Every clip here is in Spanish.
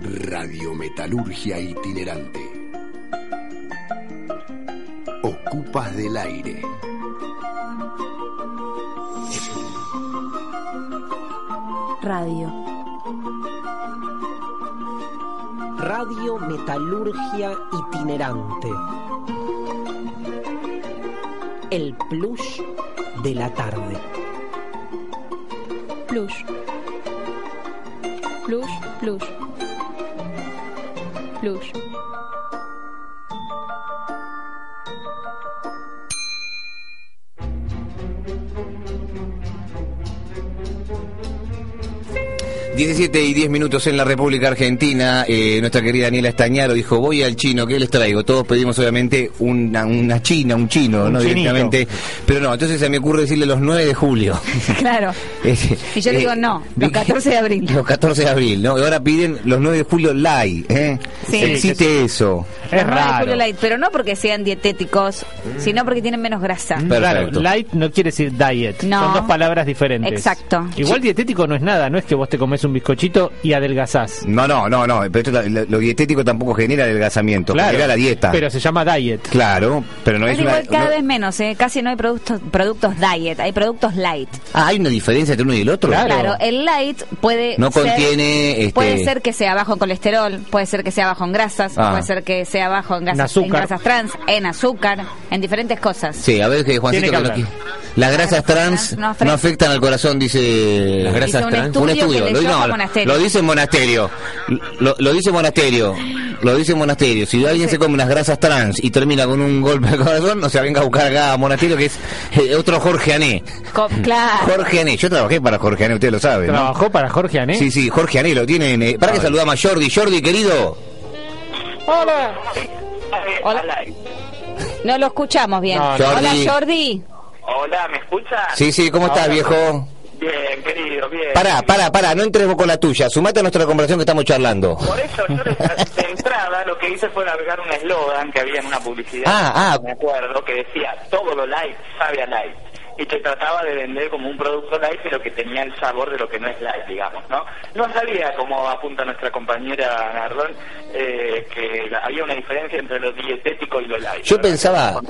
Radiometalurgia itinerante. Ocupas del aire. Radio. Radio Metalurgia Itinerante. El plush de la tarde plus. Plus, plus. Plus. 17 y 10 minutos en la República Argentina. Eh, nuestra querida Daniela Estañaro dijo, voy al chino, ¿qué les traigo? Todos pedimos obviamente una, una china, un chino, ¿no? Chinito. Directamente. Pero no, entonces se me ocurre decirle los 9 de julio. Claro. Este, y yo eh, digo, no, los 14 de abril. Los 14 de abril, ¿no? Y ahora piden los 9 de julio live. ¿eh? Sí, Existe eso. Es Los raro. light, pero no porque sean dietéticos, sino porque tienen menos grasa. Claro, Perfecto. light no quiere decir diet. No. Son dos palabras diferentes. Exacto. Igual dietético no es nada, no es que vos te comes un bizcochito y adelgazás. No, no, no, no. Pero esto, lo, lo dietético tampoco genera adelgazamiento. Genera la dieta. Pero se llama diet. Claro, pero no Pero es una... igual cada no- vez menos, ¿eh? casi no hay productos, productos diet, hay productos light. Ah, ¿hay una diferencia entre uno y el otro? Claro. Claro, el light puede No ser- contiene, este- puede ser que sea bajo en colesterol, puede ser que sea bajo en grasas, Ah. puede ser que sea bajo en, azúcar. en grasas trans, en azúcar, en diferentes cosas. Sí, a ver que Juancito... Tiene que que no hablar. qui- Las grasas trans No no, afectan. al corazón, dice... Las grasas un trans. estudio un estudio, que lo, leyó no, a Monasterio. lo dice Monasterio, lo, lo dice Monasterio, lo dice Monasterio. Si alguien se come unas grasas trans y termina con un golpe al corazón, no se venga a buscar acá a Monasterio, que es eh, otro Jorge Ané. Co- claro. Jorge Ané, yo trabajé para Jorge Ané, usted lo sabe, ¿no? Trabajó para Jorge Ané. Sí, sí, Jorge Ané lo tienen. eh, para que saludamos a Jordi. Jordi, querido. Hola. No lo escuchamos bien. No, no. Hola Jordi. Hola, ¿me escuchan? Sí, sí, ¿cómo estás, viejo? Bien, querido, bien. Pará, pará, pará, no entremos con la tuya. Sumate a nuestra conversación que estamos charlando. Por eso yo de entrada lo que hice fue largar un eslogan que había en una publicidad, Ah, ah. me acuerdo, que decía, todo lo light sabe a light. Y te trataba de vender como un producto light, pero que tenía el sabor de lo que no es light, digamos, ¿no? No sabía, como apunta nuestra compañera Nardón, eh, que había una diferencia entre lo dietético y lo light. Yo verdad pensaba-.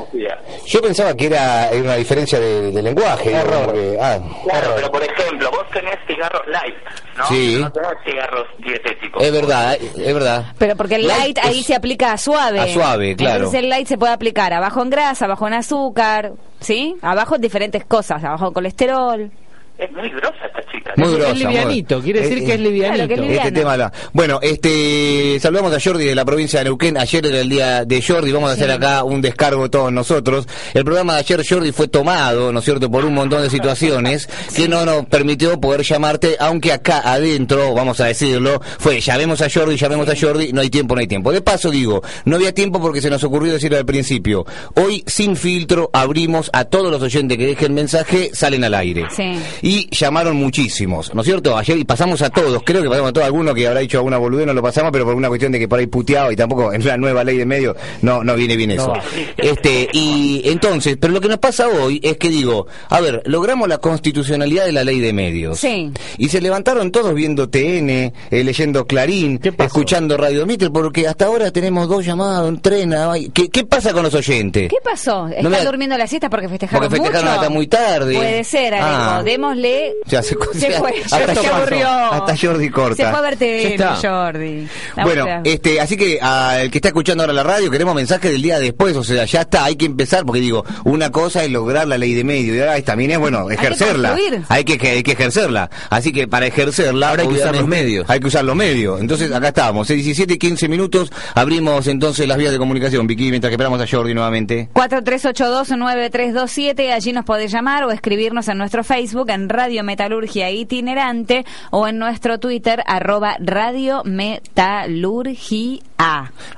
Yo pensaba que era una diferencia de, de lenguaje. digo, Error. porque- ah, Claro, error. pero por ejemplo, vos tenés cigarros light, ¿no? Sí. No tenés cigarros dietéticos. Es verdad, es verdad. Pero porque el light, Light ahí es- se aplica a suave. A suave, claro. Entonces el light se puede aplicar abajo en grasa, abajo en azúcar, ¿sí? Abajo en diferentes cosas, abajo colesterol. Es muy grosa esta chica. Muy Es grosa, livianito, muy- quiere decir Eh, que es eh, livianito. Claro que es liviano. Este tema la- Bueno, este saludamos a Jordi de la provincia de Neuquén. Ayer era el día de Jordi, vamos a hacer acá un descargo todos nosotros. El programa de ayer Jordi fue tomado, ¿no es cierto?, por un montón de situaciones que no nos permitió poder llamarte, aunque acá adentro, vamos a decirlo, fue llamemos a Jordi, llamemos a Jordi, no hay tiempo, no hay tiempo. De paso digo, no había tiempo porque se nos ocurrió decirlo al principio. Hoy sin filtro abrimos a todos los oyentes que dejen mensaje, salen al aire. Sí. Y llamaron muchísimos, ¿no es cierto? Ayer y pasamos a todos, creo que pasamos a todos, alguno que habrá dicho alguna boludez no lo pasamos, pero por una cuestión de que por ahí puteado y tampoco en la nueva ley de medio no no viene bien eso. Este, y entonces, pero lo que nos pasa hoy es que digo, a ver, logramos la constitucionalidad de la ley de medios. Sí. Y se levantaron todos viendo TN, eh, leyendo Clarín, escuchando Radio Mitre, porque hasta ahora tenemos dos llamadas, un tren, ay, ¿qué, qué pasa con los oyentes? ¿Qué pasó? ¿Están me- durmiendo la siesta porque festejaron Porque festejaron mucho? hasta muy tarde. Puede ser, Alejo. Ah. Démosle... Ya se, Se fue, hasta se aburrió. Hasta Jordi corta. Se fue a ver Ya TV, está. Jordi. La Bueno, este, así que al que está escuchando ahora la radio, queremos mensaje del día después, o sea, ya está, hay que empezar, porque digo, una cosa es lograr la ley de medio, y ahora también es, bueno, ejercerla. Hay que, hay que ejercerla. Así que para ejercerla, Ahora hay que usar los medios. Hay que usar los medios. Entonces, acá estamos, 17 y 15 minutos, abrimos entonces las vías de comunicación, Vicky, mientras que esperamos a Jordi nuevamente. 4382-9327, allí nos podés llamar o escribirnos en nuestro Facebook en Radio Metalurgia Itinerante o en nuestro Twitter, arroba Radio Metalurgia.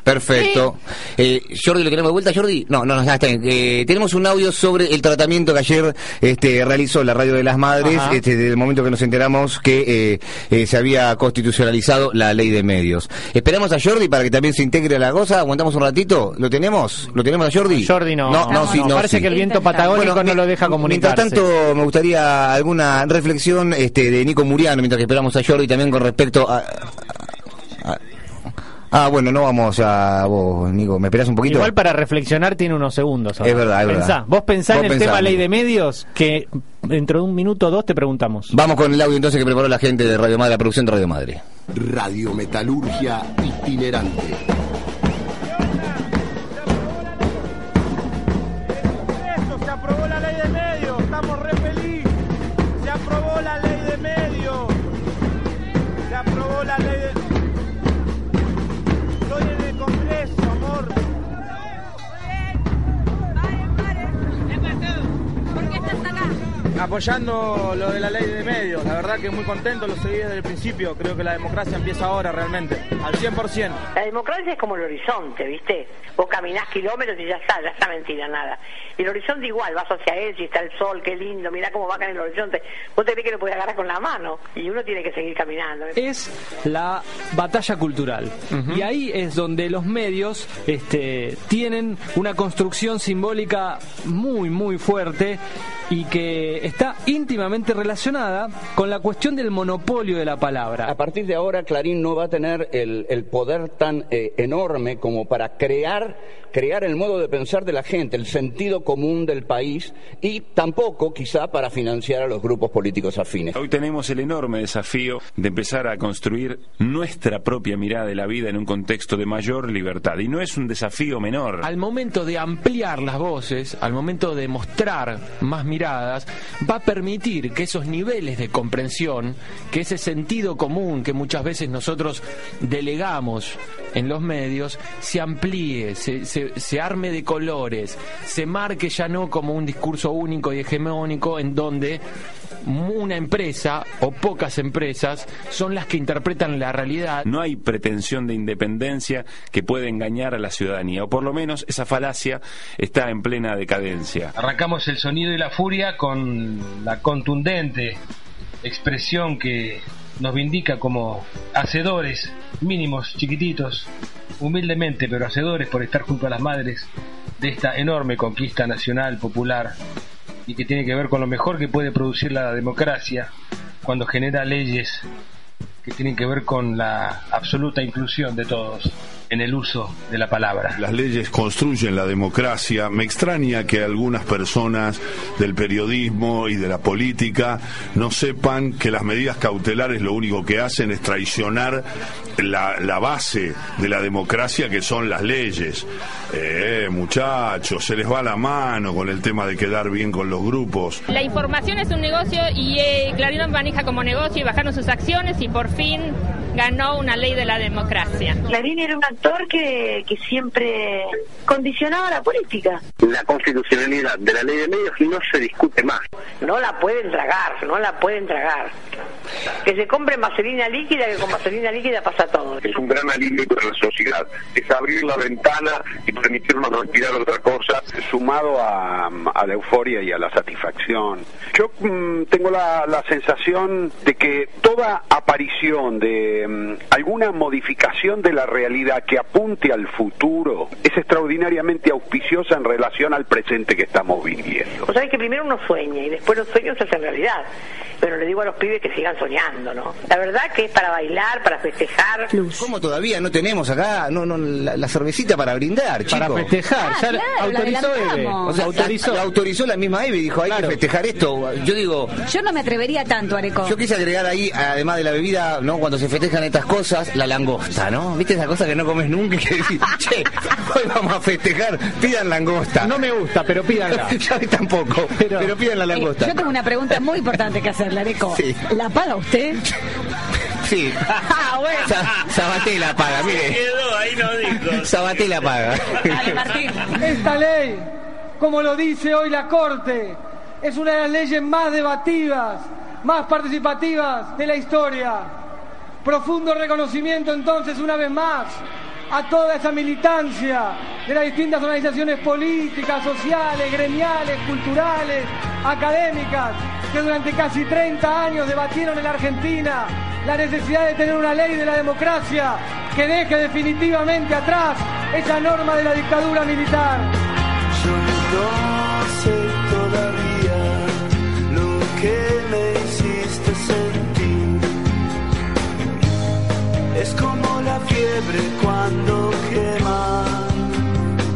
Perfecto. Eh, Jordi, ¿lo queremos de vuelta, Jordi? No, no, no, ya está bien. Eh, tenemos un audio sobre el tratamiento que ayer este, realizó la Radio de las Madres, Ajá. este, desde el momento que nos enteramos que eh, eh, se había constitucionalizado la ley de medios. Esperamos a Jordi para que también se integre a la cosa. Aguantamos un ratito. ¿Lo tenemos? ¿Lo tenemos a Jordi? Jordi no. No, no, sí, no. Parece sí. que el viento patagónico Bueno, no lo deja comunicarse. Mientras tanto, me gustaría alguna reflexión este, de Nico Muriano, mientras que esperamos a Jordi también con respecto a... a- Ah, bueno, no vamos a vos, Nico. ¿Me esperás un poquito? Igual para reflexionar tiene unos segundos. ahora. Es verdad, es verdad. Pensá, Vos pensá Vos en el pensá, tema ley de medios que dentro de un minuto o dos te preguntamos. Vamos con el audio entonces que preparó la gente de Radio Madre, la producción de Radio Madre. Radiometalurgia itinerante. Apoyando lo de la ley de medios, la verdad que muy contento, lo seguí desde el principio, creo que la democracia empieza ahora realmente, al 100%. La democracia es como el horizonte, ¿viste? Vos caminás kilómetros y ya está, ya está mentira, nada. Y el horizonte igual, vas hacia él, si está el sol, qué lindo, mirá cómo baja en el horizonte. Vos te crees que lo puedes agarrar con la mano y uno tiene que seguir caminando. es la batalla cultural. Y ahí es donde los medios este, tienen una construcción simbólica muy, muy fuerte y que está íntimamente relacionada con la cuestión del monopolio de la palabra. A partir de ahora, Clarín no va a tener el, el poder tan eh, enorme como para crear, crear el modo de pensar de la gente, el sentido común del país y tampoco, quizá, para financiar a los grupos políticos afines. Hoy tenemos el enorme desafío de empezar a construir nuestra propia mirada de la vida en un contexto de mayor libertad. Y no es un desafío menor. Al momento de ampliar las voces, al momento de mostrar más va a permitir que esos niveles de comprensión, que ese sentido común que muchas veces nosotros delegamos en los medios, se amplíe, se, se- se arme de colores, se marque ya no como un discurso único y hegemónico en donde una empresa o pocas empresas son las que interpretan la realidad. No hay pretensión de independencia que pueda engañar a la ciudadanía, o por lo menos esa falacia está en plena decadencia. Arrancamos el sonido y la furia con la contundente expresión que nos vindica como hacedores mínimos, chiquititos, humildemente, pero hacedores por estar junto a las madres de esta enorme conquista nacional, popular, y que tiene que ver con lo mejor que puede producir la democracia cuando genera leyes que tienen que ver con la absoluta inclusión de todos en el uso de la palabra. Las leyes construyen la democracia. Me extraña que algunas personas del periodismo y de la política no sepan que las medidas cautelares lo único que hacen es traicionar la, la base de la democracia que son las leyes. Eh, muchachos, se les va la mano con el tema de quedar bien con los grupos. La información es un negocio y eh, Clarín maneja como negocio y bajaron sus acciones y por fin ganó una ley de la democracia. Clarín era un actor que, que siempre condicionaba la política. La constitucionalidad de la ley de medios no se discute más. No la pueden tragar, no la pueden tragar. Que se compre vaselina líquida, que con vaselina líquida pasa todo. Es un gran alivio para la sociedad. Es abrir la ventana y permitirnos respirar otra cosa. Sumado a, a la euforia y a la satisfacción. Yo mm, tengo la, la sensación de que toda aparición de mm, alguna modificación de la realidad que apunte al futuro es extraordinariamente auspiciosa en relación al presente que estamos viviendo. Vos sabés que primero uno sueña y después los sueños se hacen realidad. Pero le digo a los pibes que sigan soñando, ¿no? La verdad que es para bailar, para festejar. ¿Cómo todavía no tenemos acá no, no, la, la cervecita para brindar, Para chicos? festejar, ya la- autorizó Eve. O sea, autorizó. la autorizó la misma Eve y dijo, hay que festejar esto. Yo digo, Yo no me atrevería tanto, Areco. yo quise agregar ahí, además de la bebida, ¿no? Cuando se festejan estas cosas, la langosta, ¿no? ¿Viste esa cosa que no comes nunca y que decís, che, hoy vamos a festejar, pidan langosta? No me gusta, pero pídanla. Yo a mí tampoco, pero, pidan la Eh, langosta. yo tengo una pregunta muy importante que hacerle, Areco. Sí. ¿La paga usted? Sí. Ah, bueno. Sa- Sabaté la paga, mire. Quedó, ahí no dijo. Sabaté la paga. Dale, Martín. Esta ley, como lo dice hoy la Corte, es una de las leyes más debatidas más participativas de la historia. Profundo reconocimiento entonces una vez más a toda esa militancia de las distintas organizaciones políticas, sociales, gremiales, culturales, académicas, que durante casi 30 años debatieron en la Argentina la necesidad de tener una ley de la democracia que deje definitivamente atrás esa norma de la dictadura militar. Yo no sé todavía lo que Es como la fiebre cuando quema.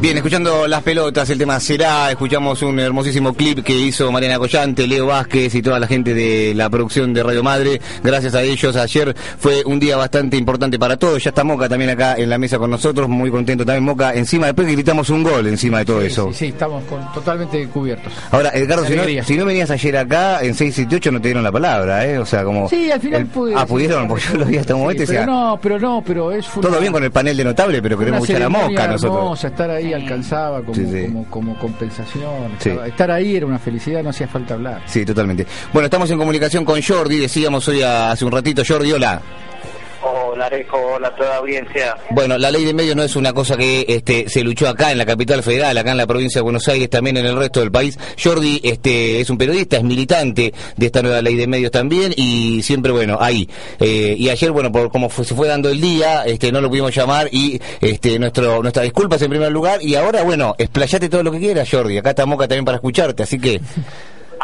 Bien, escuchando las pelotas, el tema será, escuchamos un hermosísimo clip que hizo Mariana Collante, Leo Vázquez y toda la gente de la producción de Radio Madre. Gracias a ellos, ayer fue un día bastante importante para todos. Ya está Moca también acá en la mesa con nosotros, muy contento también Moca. Encima, después que gritamos un gol encima de todo eso. Sí, sí, estamos con- totalmente cubiertos. Ahora, Edgardo, si no, si no venías ayer acá, en 678 no te dieron la palabra, ¿eh? O sea, como... Sí, al final el- pude. Ah, pudieron, porque yo lo vi hasta un Sí, momento y pero decía, no, pero no, pero es todo bien con el panel de notable, pero queremos escuchar a Moca nosotros. hermosa, estar ahí alcanzaba como, Sí, sí. como, como compensación. Estaba- Estar ahí era una felicidad, no hacía falta hablar. Sí, totalmente. Bueno, estamos en comunicación con Jordi, decíamos hoy a- hace un ratito, Jordi, hola. Hola a toda audiencia. Bueno, la ley de medios no es una cosa que este, se luchó acá en la capital federal, acá en la provincia de Buenos Aires, también en el resto del país. Jordi este, es un periodista, es militante de esta nueva ley de medios también y siempre, bueno, ahí. Eh, y ayer, bueno, por como fue- se fue dando el día, este, no lo pudimos llamar y este, nuestro, nuestras disculpas en primer lugar. Y ahora, bueno, explayate todo lo que quieras, Jordi. Acá está Moca también para escucharte, así que...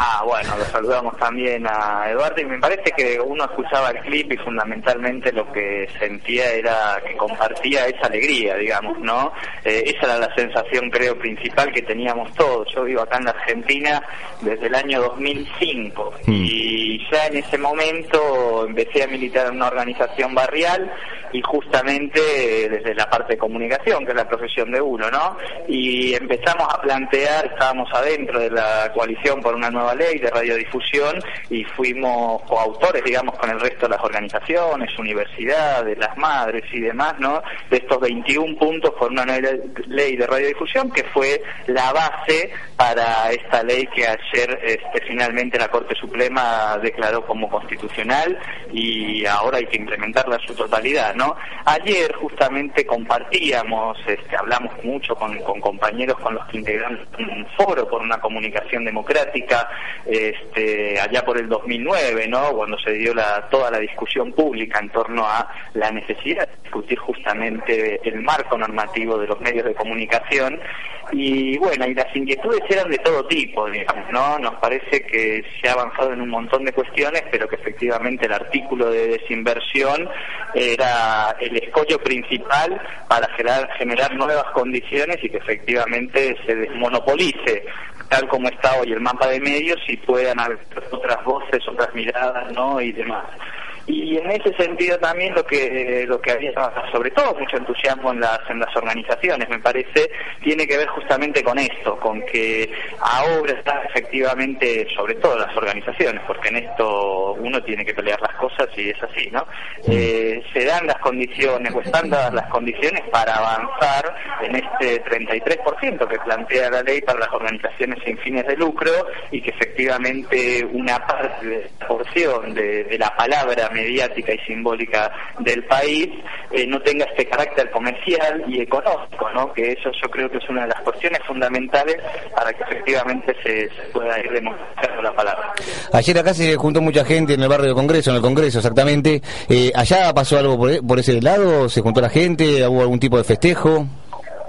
Ah, bueno, lo saludamos también a Eduardo y me parece que uno escuchaba el clip y fundamentalmente lo que sentía era que compartía esa alegría, digamos, ¿no? Eh, esa era la sensación, creo, principal que teníamos todos. Yo vivo acá en la Argentina desde el año 2005 y ya en ese momento empecé a militar en una organización barrial y justamente eh, desde la parte de comunicación, que es la profesión de uno, ¿no? Y empezamos a plantear, estábamos adentro de la coalición por una nueva ley de radiodifusión y fuimos coautores, digamos, con el resto de las organizaciones, universidades, las madres y demás, ¿no? De estos 21 puntos por una nueva ley de radiodifusión que fue la base para esta ley que ayer este, finalmente la Corte Suprema declaró como constitucional y ahora hay que implementarla en su totalidad, ¿no? Ayer justamente compartíamos, este, hablamos mucho con, compañeros con los que integramos un foro por una comunicación democrática, este, allá por el 2009, ¿no? Cuando se dio la, toda la discusión pública en torno a la necesidad de discutir justamente el marco normativo de los medios de comunicación y bueno, y las inquietudes eran de todo tipo, digamos, ¿no? Nos parece que se ha avanzado en un montón de cuestiones, pero que efectivamente el artículo de desinversión era el escollo principal para generar, generar nuevas condiciones y que efectivamente se desmonopolice tal como está hoy el mapa de medios y puedan haber otras voces, otras miradas, ¿no? y demás. Y en ese sentido también lo que lo que había sobre todo mucho entusiasmo en las en las organizaciones me parece tiene que ver justamente con esto, con que ahora está efectivamente sobre todo las organizaciones, porque en esto uno tiene que pelear las cosas y es así, ¿no? Eh, se dan las condiciones o están dadas las condiciones para avanzar en este 33% que plantea la ley para las organizaciones sin fines de lucro y que efectivamente una parte de la porción de, de la palabra mediática y simbólica del país eh, no tenga este carácter comercial y económico, ¿no? Que eso yo creo que es una de las cuestiones fundamentales para que efectivamente se, se pueda ir demostrando la palabra. Ayer acá se juntó mucha gente en el barrio de Congreso, en el Congreso exactamente. Eh, ¿Allá pasó algo por, por ese lado? ¿Se juntó la gente? ¿Hubo algún tipo de festejo?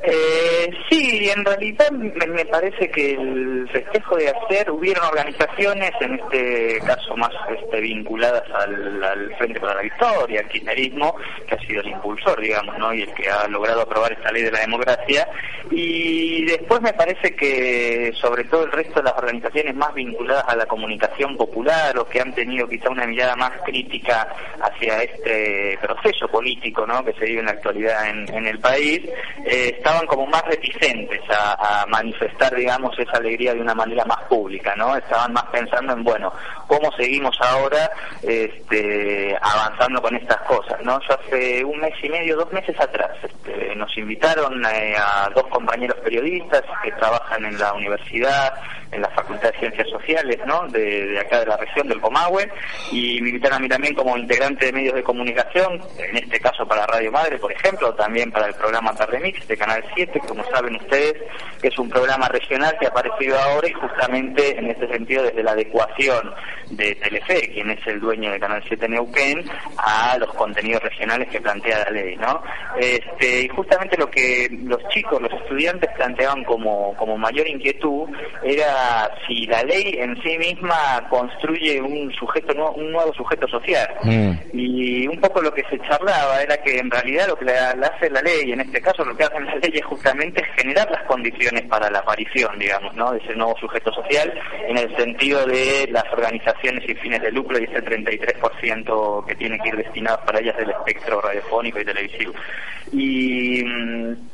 Eh, sí, en realidad me, parece que el festejo de ayer hubieron organizaciones, en este caso más este, vinculadas al, Frente para la Victoria, al kirchnerismo, que ha sido el impulsor, digamos, ¿no? y el que ha logrado aprobar esta ley de la democracia. Y después me parece que, sobre todo el resto de las organizaciones más vinculadas a la comunicación popular o que han tenido quizá una mirada más crítica hacia este proceso político, ¿no? que se vive en la actualidad en, en el país, eh, estaban como más reticentes a, manifestar, digamos, esa alegría de una manera más pública, ¿no? Estaban más pensando en, bueno, cómo seguimos ahora este, avanzando con estas cosas, ¿no? Yo hace un mes y medio, dos meses atrás, este, nos invitaron eh, a dos compañeros periodistas que trabajan en la universidad, en la Facultad de Ciencias Sociales, ¿no? De, de acá de la región del Comahue, y me invitaron a mí también como integrante de medios de comunicación, en este caso para Radio Madre, por ejemplo, también para el programa Tarde Mix de Canal 7, como saben ustedes, que es un programa regional que ha aparecido ahora y justamente en este sentido desde la adecuación de Telefe, quien es el dueño de Canal 7 Neuquén, a los contenidos regionales que plantea la ley, ¿no? Este, y justamente lo que los chicos, los estudiantes planteaban como, como mayor inquietud era si la ley en sí misma construye un sujeto, un nuevo sujeto social. Y un poco lo que se charlaba era que en realidad lo que la, la hace la ley, en este caso lo que hacen las leyes justamente es las condiciones para la aparición, digamos, ¿no? de ese nuevo sujeto social, en el sentido de las organizaciones sin fines de lucro y ese 33% que tiene que ir destinados para ellas del espectro radiofónico y televisivo. Y mm,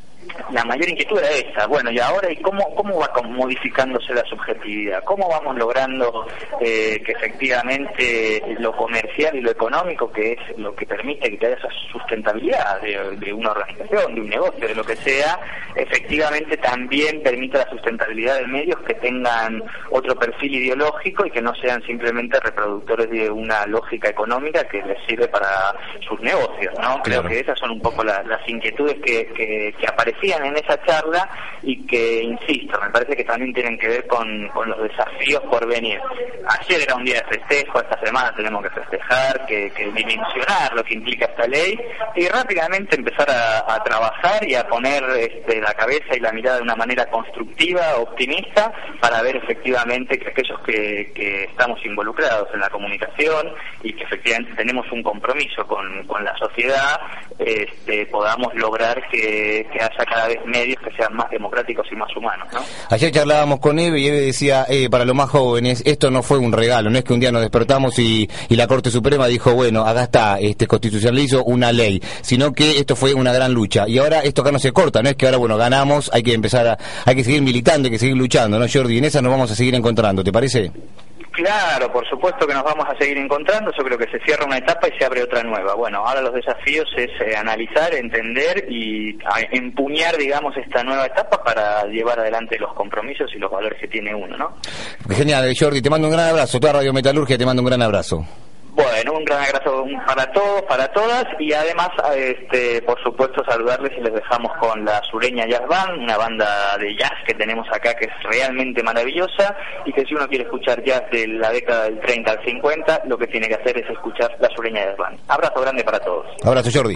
la mayor inquietud era esa. Bueno, y ahora, ¿y cómo, cómo va modificándose la subjetividad? ¿Cómo vamos logrando eh, que efectivamente lo comercial y lo económico, que es lo que permite que haya esa sustentabilidad de, de una organización, de un negocio, de lo que sea, efectivamente también permita la sustentabilidad de medios que tengan otro perfil ideológico y que no sean simplemente reproductores de una lógica económica que les sirve para sus negocios, ¿no? Creo que esas son un poco la- las inquietudes que, que, que en esa charla y que, insisto, me parece que también tienen que ver con, con los desafíos por venir. Ayer era un día de festejo, esta semana tenemos que festejar, que, que dimensionar lo que implica esta ley y rápidamente empezar a, a trabajar y a poner este, la cabeza y la mirada de una manera constructiva, optimista, para ver efectivamente que aquellos que, que estamos involucrados en la comunicación y que efectivamente tenemos un compromiso con, con la sociedad, este, podamos lograr que, que haya cada vez medios que sean más democráticos y más humanos. ¿no? Ayer charlábamos con Eve y Eve decía, eh, para los más jóvenes, esto no fue un regalo, no es que un día nos despertamos y, la Corte Suprema dijo, bueno, acá está, este constitucionalizo una ley, sino que esto fue una gran lucha. Y ahora esto acá no se corta, no es que ahora, bueno, ganamos, hay que empezar a, hay que seguir militando, hay que seguir luchando, ¿no, Jordi? En esa nos vamos a seguir encontrando, ¿te parece? Claro, por supuesto que nos vamos a seguir encontrando. Yo creo que se cierra una etapa y se abre otra nueva. Bueno, ahora los desafíos es eh, analizar, entender y empuñar, digamos, esta nueva etapa para llevar adelante los compromisos y los valores que tiene uno, ¿no? Genial, Jordi, te mando un gran abrazo, toda Radio Metalurgia te mando un gran abrazo. Bueno, un gran abrazo para todos, para todas y además, este, por supuesto, saludarles y les dejamos con la Sureña Jazz Band, una banda de jazz que tenemos acá que es realmente maravillosa y que si uno quiere escuchar jazz de la década del 30 al 50, lo que tiene que hacer es escuchar la Sureña Jazz Band. Abrazo grande para todos. Abrazo, Jordi.